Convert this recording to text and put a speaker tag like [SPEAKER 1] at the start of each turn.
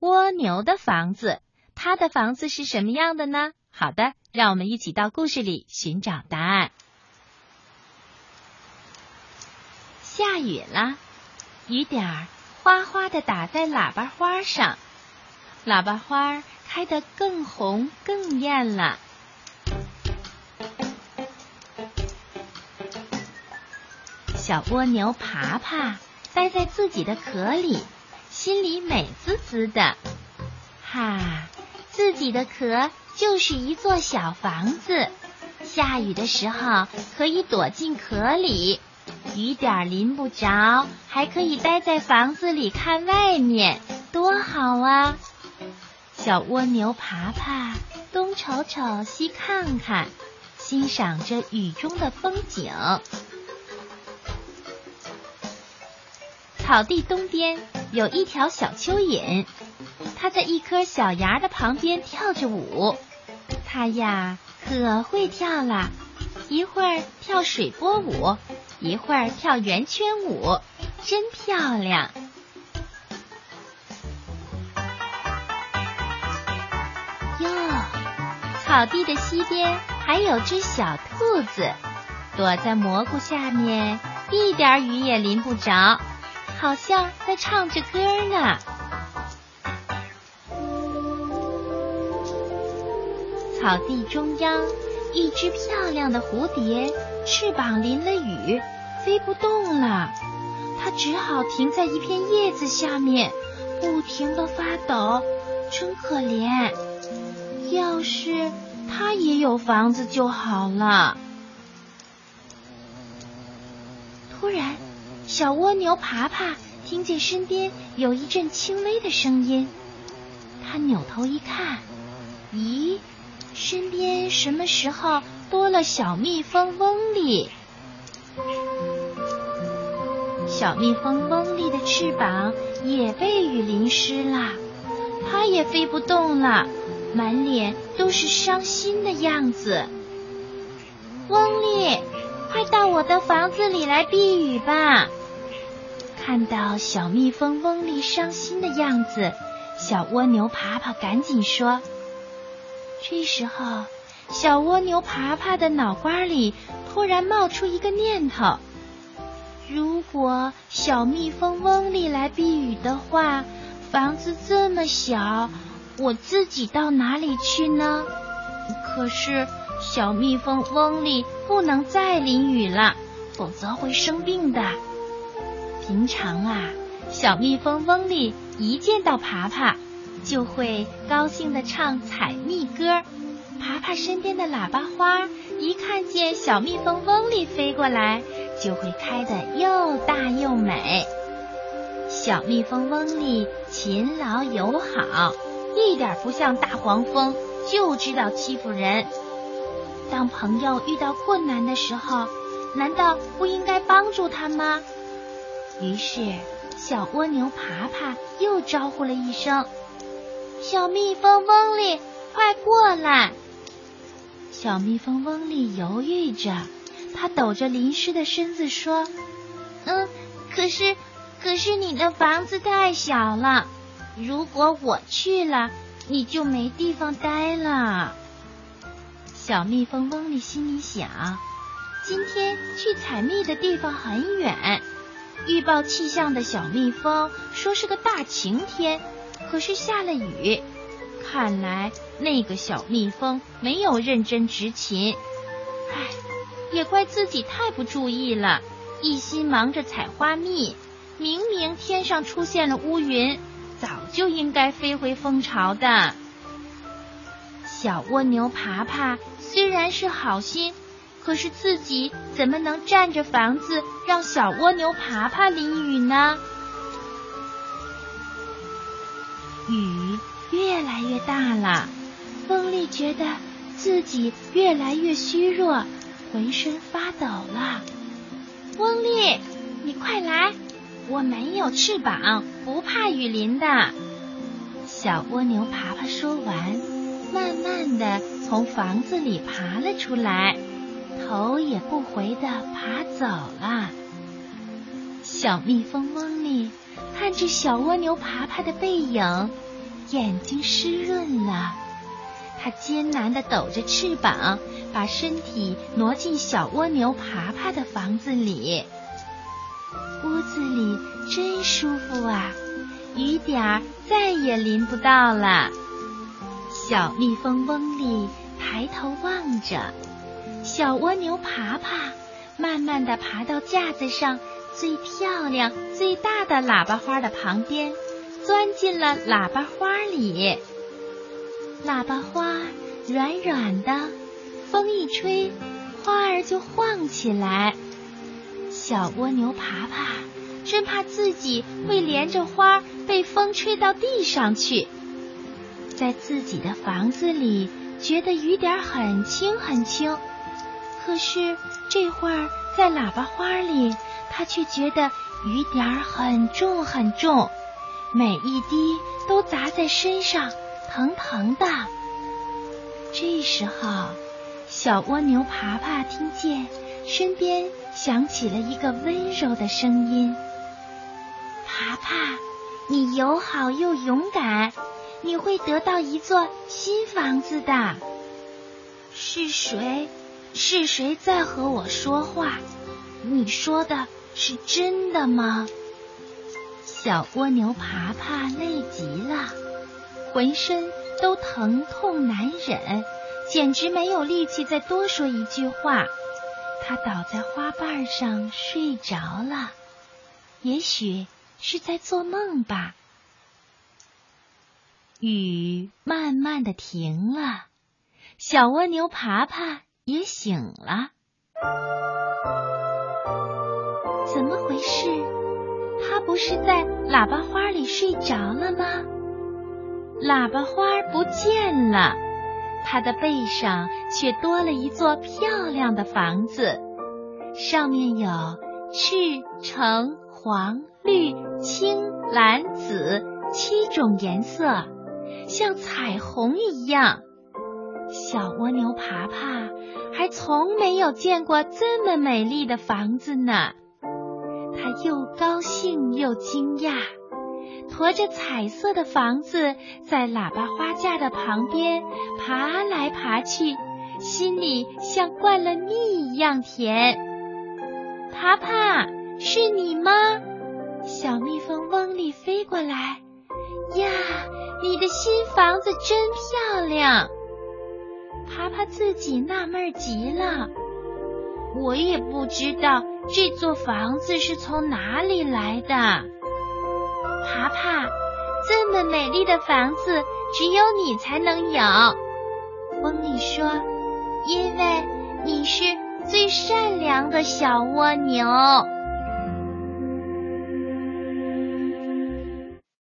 [SPEAKER 1] 蜗牛的房子，它的房子是什么样的呢？好的，让我们一起到故事里寻找答案。下雨了，雨点儿哗哗的打在喇叭花上，喇叭花开得更红更艳了。小蜗牛爬爬待在自己的壳里，心里美滋滋的。哈，自己的壳就是一座小房子，下雨的时候可以躲进壳里，雨点淋不着，还可以待在房子里看外面，多好啊！小蜗牛爬爬东瞅瞅西看看，欣赏着雨中的风景。草地东边有一条小蚯蚓，它在一棵小芽的旁边跳着舞。它呀可会跳了，一会儿跳水波舞，一会儿跳圆圈舞，真漂亮。哟，草地的西边还有只小兔子，躲在蘑菇下面，一点雨也淋不着。好像在唱着歌呢。草地中央，一只漂亮的蝴蝶，翅膀淋了雨，飞不动了。它只好停在一片叶子下面，不停的发抖，真可怜。要是它也有房子就好了。突然。小蜗牛爬爬听见身边有一阵轻微的声音，它扭头一看，咦，身边什么时候多了小蜜蜂嗡莉？小蜜蜂嗡莉的翅膀也被雨淋湿了，它也飞不动了，满脸都是伤心的样子。翁丽，快到我的房子里来避雨吧！看到小蜜蜂翁丽伤心的样子，小蜗牛爬爬赶紧说：“这时候，小蜗牛爬爬的脑瓜里突然冒出一个念头：如果小蜜蜂翁丽来避雨的话，房子这么小，我自己到哪里去呢？可是小蜜蜂翁丽不能再淋雨了，否则会生病的。”平常啊，小蜜蜂翁丽一见到爬爬，就会高兴的唱采蜜歌。爬爬身边的喇叭花一看见小蜜蜂翁丽飞过来，就会开得又大又美。小蜜蜂翁丽勤劳友好，一点不像大黄蜂，就知道欺负人。当朋友遇到困难的时候，难道不应该帮助他吗？于是，小蜗牛爬爬又招呼了一声：“小蜜蜂嗡莉，快过来！”小蜜蜂嗡莉犹豫着，它抖着淋湿的身子说：“嗯，可是，可是你的房子太小了，如果我去了，你就没地方待了。”小蜜蜂嗡莉心里想：“今天去采蜜的地方很远。”预报气象的小蜜蜂说是个大晴天，可是下了雨。看来那个小蜜蜂没有认真执勤。唉，也怪自己太不注意了，一心忙着采花蜜。明明天上出现了乌云，早就应该飞回蜂巢的。小蜗牛爬爬虽然是好心。可是自己怎么能占着房子让小蜗牛爬爬淋雨呢？雨越来越大了，风力觉得自己越来越虚弱，浑身发抖了。翁丽，你快来！我没有翅膀，不怕雨淋的。小蜗牛爬爬说完，慢慢的从房子里爬了出来。头也不回的爬走了。小蜜蜂嗡里看着小蜗牛爬爬的背影，眼睛湿润了。它艰难地抖着翅膀，把身体挪进小蜗牛爬爬的房子里。屋子里真舒服啊，雨点儿再也淋不到了。小蜜蜂嗡里抬头望着，小蜗牛爬爬，慢慢地爬到架子上最漂亮、最大的喇叭花的旁边，钻进了喇叭花里。喇叭花软软的，风一吹，花儿就晃起来。小蜗牛爬爬，真怕自己会连着花被风吹到地上去。在自己的房子里，觉得雨点很轻很轻，可是这会儿在喇叭花里，他却觉得雨点很重很重，每一滴都砸在身上，疼疼的。这时候，小蜗牛爬爬听见身边响起了一个温柔的声音：“爬爬，你友好又勇敢，你会得到一座新房子的。”是谁？是谁在和我说话？你说的是真的吗？小蜗牛爬爬累极了，浑身。都疼痛难忍，简直没有力气再多说一句话。它倒在花瓣上睡着了，也许是在做梦吧。雨慢慢的停了，小蜗牛爬爬也醒了。怎么回事？他不是在喇叭花里睡着了吗？喇叭花不见了，它的背上却多了一座漂亮的房子，上面有赤、橙、黄、绿、青、蓝、紫七种颜色，像彩虹一样。小蜗牛爬爬还从没有见过这么美丽的房子呢，它又高兴又惊讶。驮着彩色的房子，在喇叭花架的旁边爬来爬去，心里像灌了蜜一样甜。爬爬，是你吗？小蜜蜂嗡里飞过来，呀，你的新房子真漂亮。爬爬自己纳闷极了，我也不知道这座房子是从哪里来的。爬爬，这么美丽的房子只有你才能有。翁里说：“因为你是最善良的小蜗牛。”